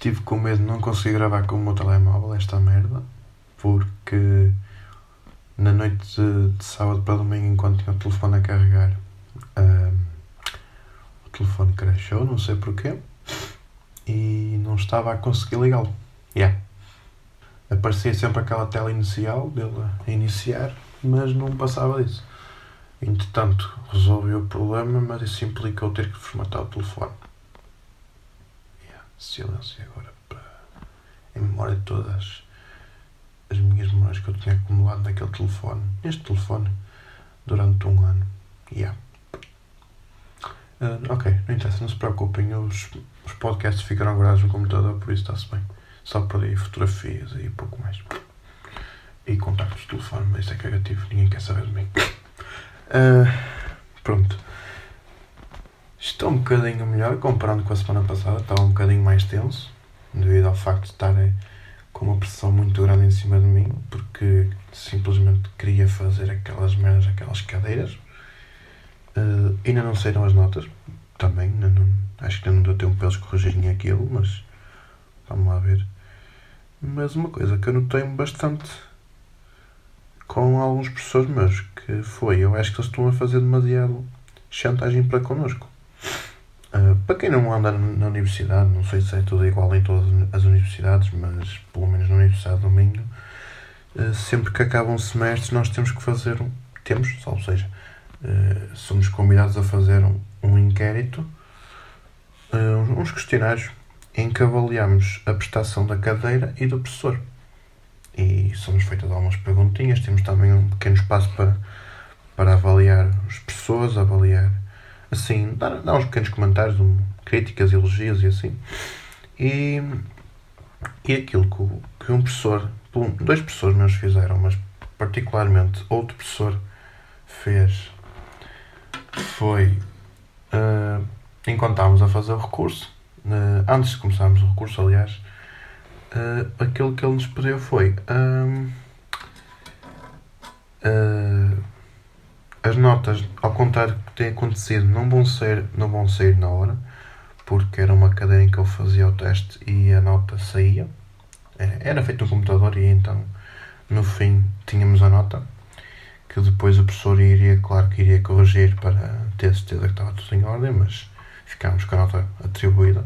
estive com medo de não conseguir gravar com o meu telemóvel esta merda, porque na noite de, de sábado para domingo, enquanto tinha o telefone a carregar, um, o telefone crashou, não sei porquê, e não estava a conseguir ligá-lo. Yeah. Aparecia sempre aquela tela inicial dele a iniciar, mas não passava disso. Entretanto, resolvi o problema, mas isso implicou ter que formatar o telefone. Silêncio agora para em memória de todas as minhas memórias que eu tinha acumulado naquele telefone, neste telefone, durante um ano. Yeah. Uh, ok, não interessa, não se preocupem, os, os podcasts ficaram gravados no computador, por isso está-se bem. Só perdi fotografias e pouco mais. E contactos de telefone, mas isso é cagativo, ninguém quer saber de mim. Uh, pronto. Estou um bocadinho melhor comparando com a semana passada. Estava um bocadinho mais tenso devido ao facto de estar com uma pressão muito grande em cima de mim porque simplesmente queria fazer aquelas merdas, aquelas cadeiras. Uh, ainda não saíram as notas também. Não, acho que ainda não deu tempo para eles corrigirem aquilo, mas vamos lá ver. Mas uma coisa que eu notei bastante com alguns professores meus, que foi, eu acho que eles estão a fazer demasiado chantagem para connosco. Uh, para quem não anda na universidade, não sei se é tudo igual em todas as universidades, mas pelo menos na Universidade do Minho, uh, sempre que acaba um semestre nós temos que fazer um. Temos, ou seja, uh, somos convidados a fazer um, um inquérito, uns questionários em que avaliamos a prestação da cadeira e do professor e somos feitas algumas perguntinhas. Temos também um pequeno espaço para, para avaliar as pessoas, avaliar, assim, dar, dar uns pequenos comentários, um, críticas, elogios e assim. E, e aquilo que, que um professor, dois professores meus fizeram, mas particularmente outro professor fez, foi, uh, enquanto estávamos a fazer o recurso, uh, antes de começarmos o recurso, aliás, uh, aquilo que ele nos pediu foi uh, as notas, ao contrário do que tem acontecido, não vão, ser, não vão sair na hora, porque era uma cadeira em que eu fazia o teste e a nota saía. É, era feito no computador e então no fim tínhamos a nota que depois o professor iria, claro que iria corrigir para ter certeza que estava tudo em ordem, mas ficámos com a nota atribuída.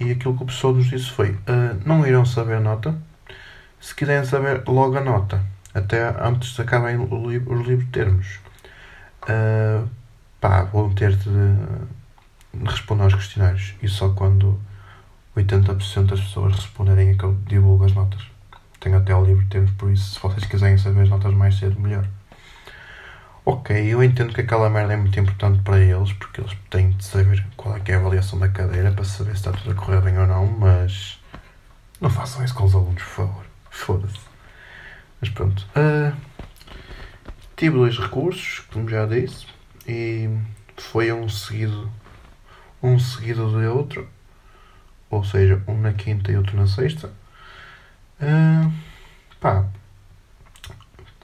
E aquilo que o professor nos disse foi: uh, não irão saber a nota. Se quiserem saber logo a nota, até antes de acabarem os livros termos, uh, pá, vão ter de, de responder aos questionários. E só quando 80% das pessoas responderem é que eu divulgo as notas. Tenho até o livro de termos, por isso, se vocês quiserem saber as notas mais cedo, melhor. Ok, eu entendo que aquela merda é muito importante para eles, porque eles têm de saber qual é é a avaliação da cadeira para saber se está tudo a correr bem ou não, mas não façam isso com os alunos, por favor. Foda-se. Mas pronto. Uh, tive dois recursos, como já disse, e foi um seguido um seguido de outro, ou seja, um na quinta e outro na sexta. Uh, pá,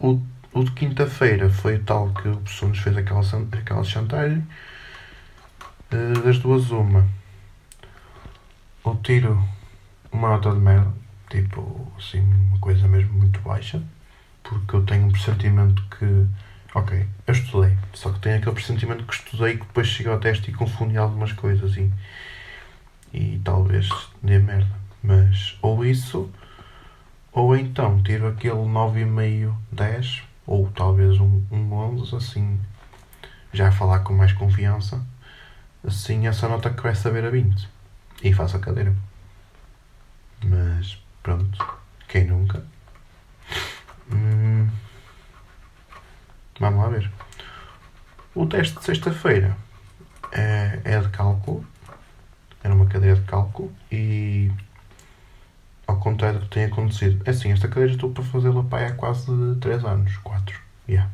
o o de quinta-feira foi tal que o professor nos fez aquela, aquela chantagem. Uh, das duas, uma. Ou tiro uma nota de merda, tipo assim, uma coisa mesmo muito baixa, porque eu tenho um pressentimento que. Ok, eu estudei, só que tenho aquele pressentimento que estudei que depois chego ao teste e confundi algumas coisas e. e talvez dê merda. Mas ou isso, ou então tiro aquele 9,5, 10 ou talvez um, um 11, assim, já a falar com mais confiança, assim essa nota que vai saber a 20 e faço a cadeira. Mas pronto, quem nunca? Vamos lá ver. O teste de sexta-feira é, é de cálculo, era uma cadeira de cálculo e ao contrário do que tem acontecido. É assim, esta cadeira estou para fazê-la pai há quase 3 anos, 4. Yeah.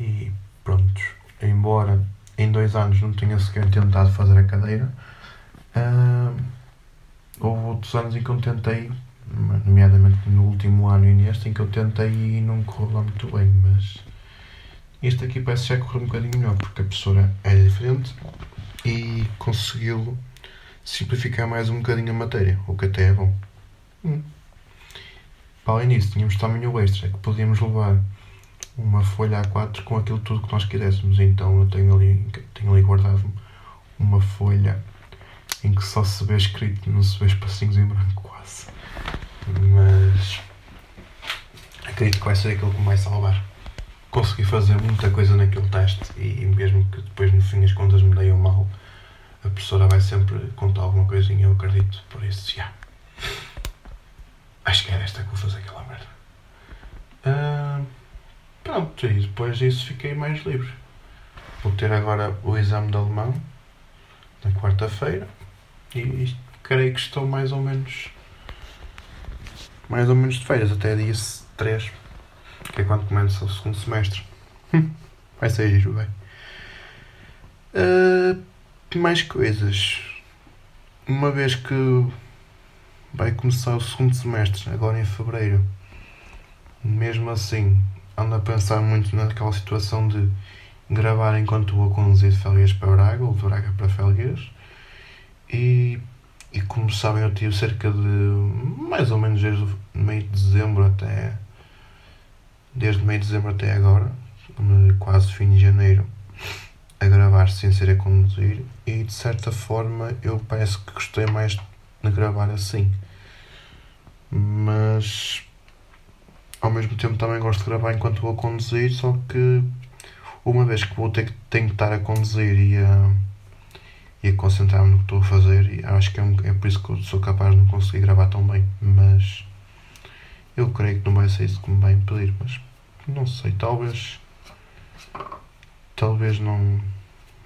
E pronto, embora em 2 anos não tenha sequer tentado fazer a cadeira, uh, houve outros anos em que eu tentei, nomeadamente no último ano e neste, em que eu tentei e não correu lá muito bem, mas Este aqui parece já correr um bocadinho melhor, porque a professora é diferente e conseguiu simplificar mais um bocadinho a matéria, o que até é bom. Hum. Para além disso, tínhamos também o extra, que podíamos levar uma folha A4 com aquilo tudo que nós quiséssemos. Então eu tenho ali, tenho ali guardado uma folha em que só se vê escrito, não se vê espacinhos em branco quase. Mas acredito que vai ser aquilo que me vai salvar. Consegui fazer muita coisa naquele teste e mesmo que depois no fim as contas me deem mal, a professora vai sempre contar alguma coisinha, eu acredito. Por isso, já. Acho que é esta que vou fazer aquela merda. Pronto, e depois disso fiquei mais livre. Vou ter agora o exame de alemão na quarta-feira e creio que estou mais ou menos mais ou menos de feiras até dia 3 que é quando começa o segundo semestre vai ser giro bem uh, mais coisas uma vez que vai começar o segundo semestre agora em fevereiro mesmo assim ando a pensar muito naquela situação de gravar enquanto vou conduzir de Felgueiras para Braga ou de Braga para Felgueiras e, e como sabem, eu tive cerca de mais ou menos desde meio de dezembro até. Desde meio de dezembro até agora, quase fim de janeiro, a gravar sem ser a conduzir. E de certa forma eu parece que gostei mais de gravar assim. Mas ao mesmo tempo também gosto de gravar enquanto vou conduzir, só que uma vez que vou ter que, tenho que estar a conduzir e a e a concentrar-me no que estou a fazer e acho que é, é por isso que eu sou capaz de não conseguir gravar tão bem mas eu creio que não vai ser isso que me vai impedir mas não sei, talvez talvez não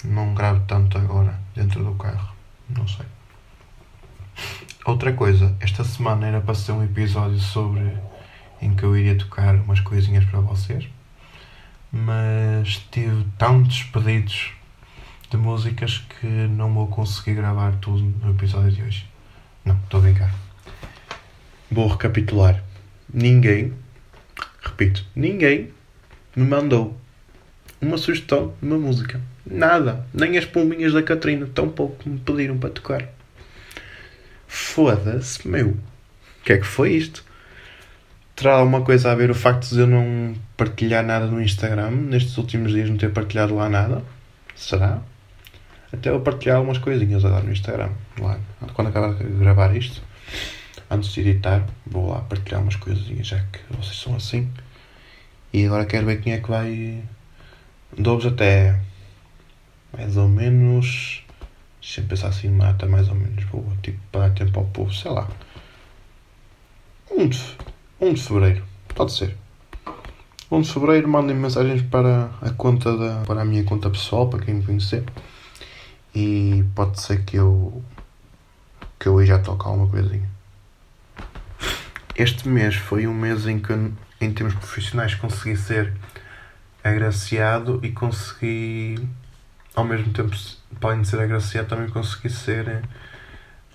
não grave tanto agora dentro do carro não sei outra coisa, esta semana era para ser um episódio sobre em que eu iria tocar umas coisinhas para vocês mas tive tantos pedidos de músicas que não vou conseguir gravar tudo no episódio de hoje. Não, estou a brincar. Vou recapitular. Ninguém, repito, ninguém me mandou uma sugestão de uma música. Nada. Nem as pombinhas da Catarina, tão pouco me pediram para tocar. Foda-se, meu. O que é que foi isto? Terá alguma coisa a ver o facto de eu não partilhar nada no Instagram, nestes últimos dias não ter partilhado lá nada? Será? Até eu partilhar algumas coisinhas agora no Instagram. Lá, quando acabar de gravar isto, antes de editar, vou lá partilhar umas coisinhas, já que vocês são assim. E agora quero ver quem é que vai. Dou-vos até mais ou menos. Deixa eu pensar assim, mata mais ou menos boa. Tipo, para dar tempo ao povo, sei lá. 1 de, 1 de fevereiro, pode ser. 1 de fevereiro mandem mensagens para a conta da. para a minha conta pessoal, para quem me conhecer e pode ser que eu que eu já toque alguma coisinha. Este mês foi um mês em que em termos profissionais consegui ser agraciado e consegui ao mesmo tempo podem ser agraciado também consegui ser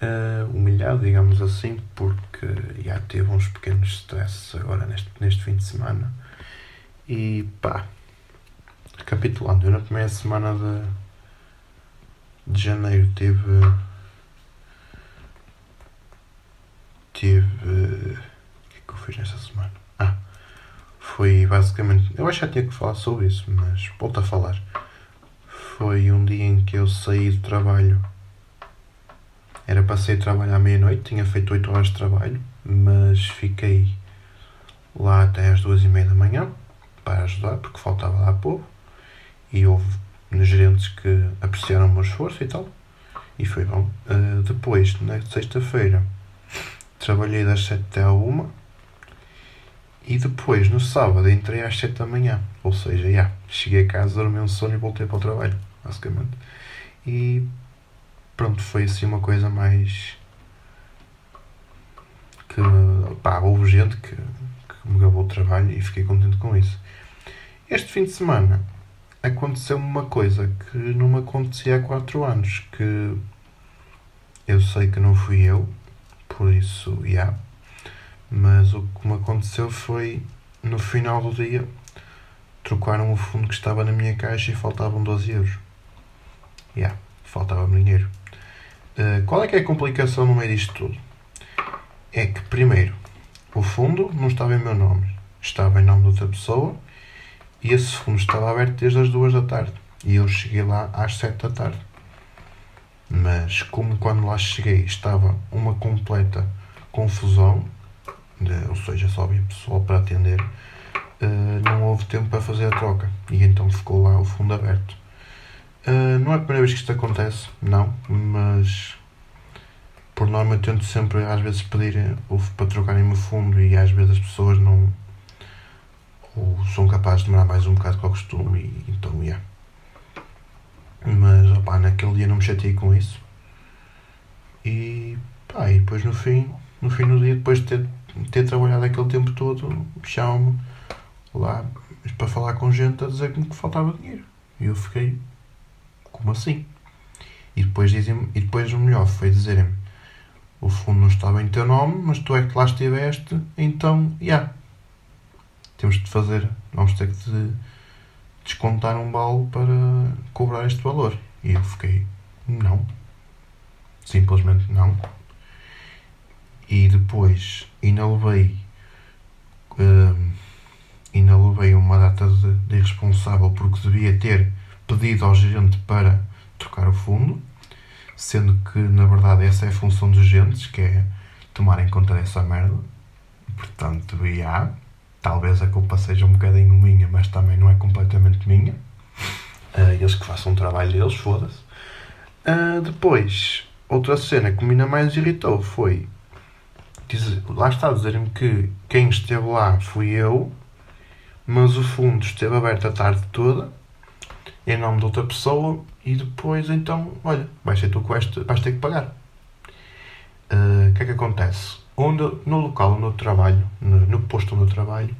uh, humilhado digamos assim porque já teve uns pequenos stresses agora neste, neste fim de semana e pá recapitulando eu na primeira semana de de janeiro teve. Tive. O que é que eu fiz nessa semana? Foi basicamente. Eu acho que já tinha que falar sobre isso, mas volto a falar. Foi um dia em que eu saí do trabalho. Era para sair de trabalho à meia-noite, tinha feito 8 horas de trabalho, mas fiquei lá até às duas e meia da manhã para ajudar, porque faltava lá povo. E houve gerentes que apreciaram o meu esforço e tal. E foi bom. Uh, depois, na sexta-feira, trabalhei das 7 até à 1 e depois, no sábado, entrei às 7 da manhã. Ou seja, já, yeah, cheguei a casa, dormi um sono e voltei para o trabalho, basicamente. E pronto, foi assim uma coisa mais. que. pá, houve gente que, que me gabou o trabalho e fiquei contente com isso. Este fim de semana aconteceu uma coisa que não me acontecia há 4 anos, que eu sei que não fui eu, por isso, já. Yeah. Mas o que me aconteceu foi, no final do dia, trocaram o fundo que estava na minha caixa e faltavam 12 euros. Yeah, faltava-me dinheiro. Uh, qual é que é a complicação no meio disto tudo? É que, primeiro, o fundo não estava em meu nome, estava em nome de outra pessoa e esse fundo estava aberto desde as duas da tarde e eu cheguei lá às 7 da tarde. Mas, como quando lá cheguei estava uma completa confusão, ou seja, só havia pessoal para atender, uh, não houve tempo para fazer a troca e então ficou lá o fundo aberto. Uh, não é a primeira vez que isto acontece, não, mas por norma eu tento sempre às vezes pedir para trocarem o fundo e às vezes as pessoas não ou são capazes de demorar mais um bocado que o costume e então yeah. Mas opá, naquele dia não me chateei com isso. E pá, e depois no fim, no fim do dia, depois de ter, ter trabalhado aquele tempo todo, chamam-me lá para falar com gente a dizer-me que faltava dinheiro. E eu fiquei, como assim? E depois dizem e depois o melhor foi dizerem-me o fundo não estava em teu nome, mas tu é que lá estiveste, então, já. Yeah, temos de fazer, vamos ter que descontar um balde para cobrar este valor. E eu fiquei, não. Simplesmente não. E depois ainda levei, uh, ainda levei uma data de, de irresponsável porque devia ter pedido ao gerente para trocar o fundo, sendo que na verdade essa é a função dos gerentes, que é tomar em conta dessa merda. Portanto, ia Talvez a culpa seja um bocadinho minha, mas também não é completamente minha. Uh, eles que façam o trabalho deles, foda-se. Uh, depois, outra cena que me ainda mais irritou foi. Dizer, lá está dizer-me que quem esteve lá fui eu, mas o fundo esteve aberto a tarde toda, em nome de outra pessoa, e depois então, olha, vais ser tu que vais, vais ter que pagar. Ah, o uh, que é que acontece? onde, no local onde eu trabalho, no, no posto onde eu trabalho,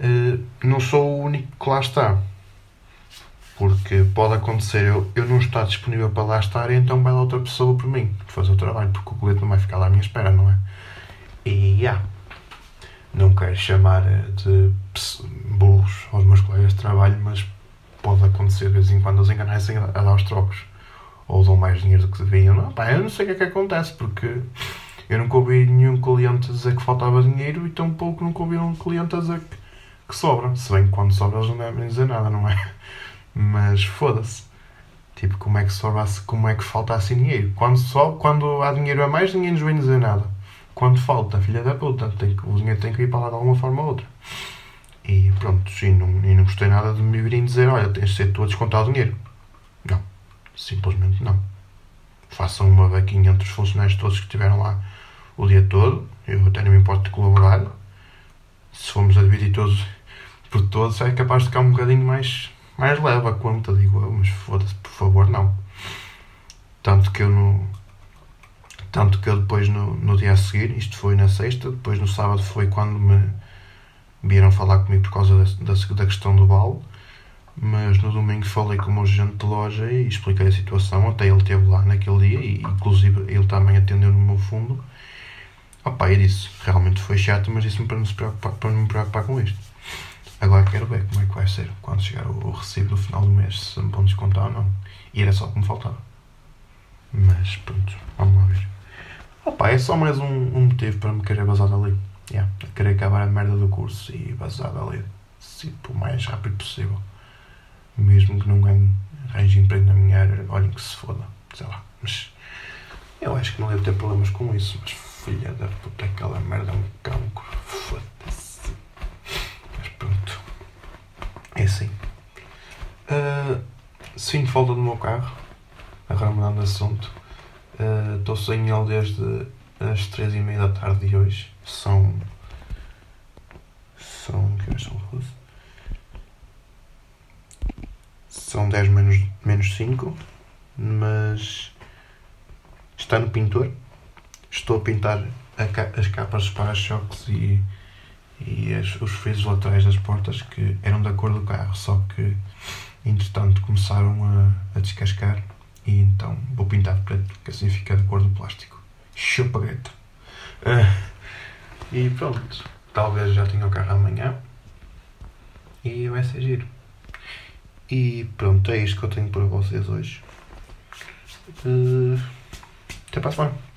uh, não sou o único que lá está. Porque pode acontecer eu, eu não estar disponível para lá estar então vai lá outra pessoa por mim fazer o trabalho, porque o colete não vai ficar lá à minha espera, não é? E yeah, não quero chamar de burros aos meus colegas de trabalho, mas pode acontecer de vez em quando eles enganarem-se a dar os trocos ou dão mais dinheiro do que deviam. Não, pá, eu não sei o que é que acontece, porque eu nunca ouvi nenhum cliente dizer que faltava dinheiro e tampouco nunca ouvi um cliente a dizer que, que sobra. Se bem que quando sobra eles não devem dizer nada, não é? Mas foda-se. Tipo, como é que sobra, como é que falta assim dinheiro? Quando, só, quando há dinheiro a mais, ninguém nos vem dizer nada. Quando falta, filha da puta, tem que, o dinheiro tem que ir para lá de alguma forma ou outra. E pronto, sim, não, e não gostei nada de me virem dizer, olha, tens de ser tu a descontar o dinheiro. Não, simplesmente não. Façam uma vaquinha entre os funcionários todos que estiveram lá o dia todo. Eu até não me importo de colaborar. Se formos a dividir todos por todos, é capaz de ficar um bocadinho mais, mais leve a conta, digo eu, mas foda-se, por favor, não. Tanto que eu no. Tanto que eu depois no, no dia a seguir, isto foi na sexta, depois no sábado foi quando me vieram falar comigo por causa da, da, questão do balde mas no domingo falei com o meu gerente de loja e expliquei a situação, até ele esteve lá naquele dia e inclusive ele também atendeu no meu fundo Opa, e disse, realmente foi chato, mas disse-me para não, para não me preocupar com isto. Agora quero ver como é que vai ser quando chegar o, recibo do final do mês, se me vão descontar ou não. E era só o que me faltava. Mas pronto, vamos lá ver. Opa, é só mais um, um motivo para me querer vazar dali. Yeah, querer acabar a merda do curso e vazar dali tipo, o mais rápido possível. Mesmo que não ganhe arranje emprego na minha área, olhem que se foda, sei lá. Mas eu acho que não devo ter problemas com isso. Mas filha da puta, aquela merda é um cancro. Foda-se. Mas pronto. É assim. Uh, sinto falta do meu carro. Agora mudando de assunto. Estou uh, sem ele desde as três e meia da tarde de hoje. São. São. Que horas são? São 10 menos, menos 5. Mas. Está no pintor estou a pintar a, as capas dos para-choques e, e as, os frisos laterais das portas que eram da cor do carro, só que entretanto começaram a, a descascar e então vou pintar de preto, que assim fica da cor do plástico. Chupa greta. Uh, e pronto, talvez já tenha o carro amanhã. E vai ser giro. E pronto, é isto que eu tenho para vocês hoje. Uh, até para a semana.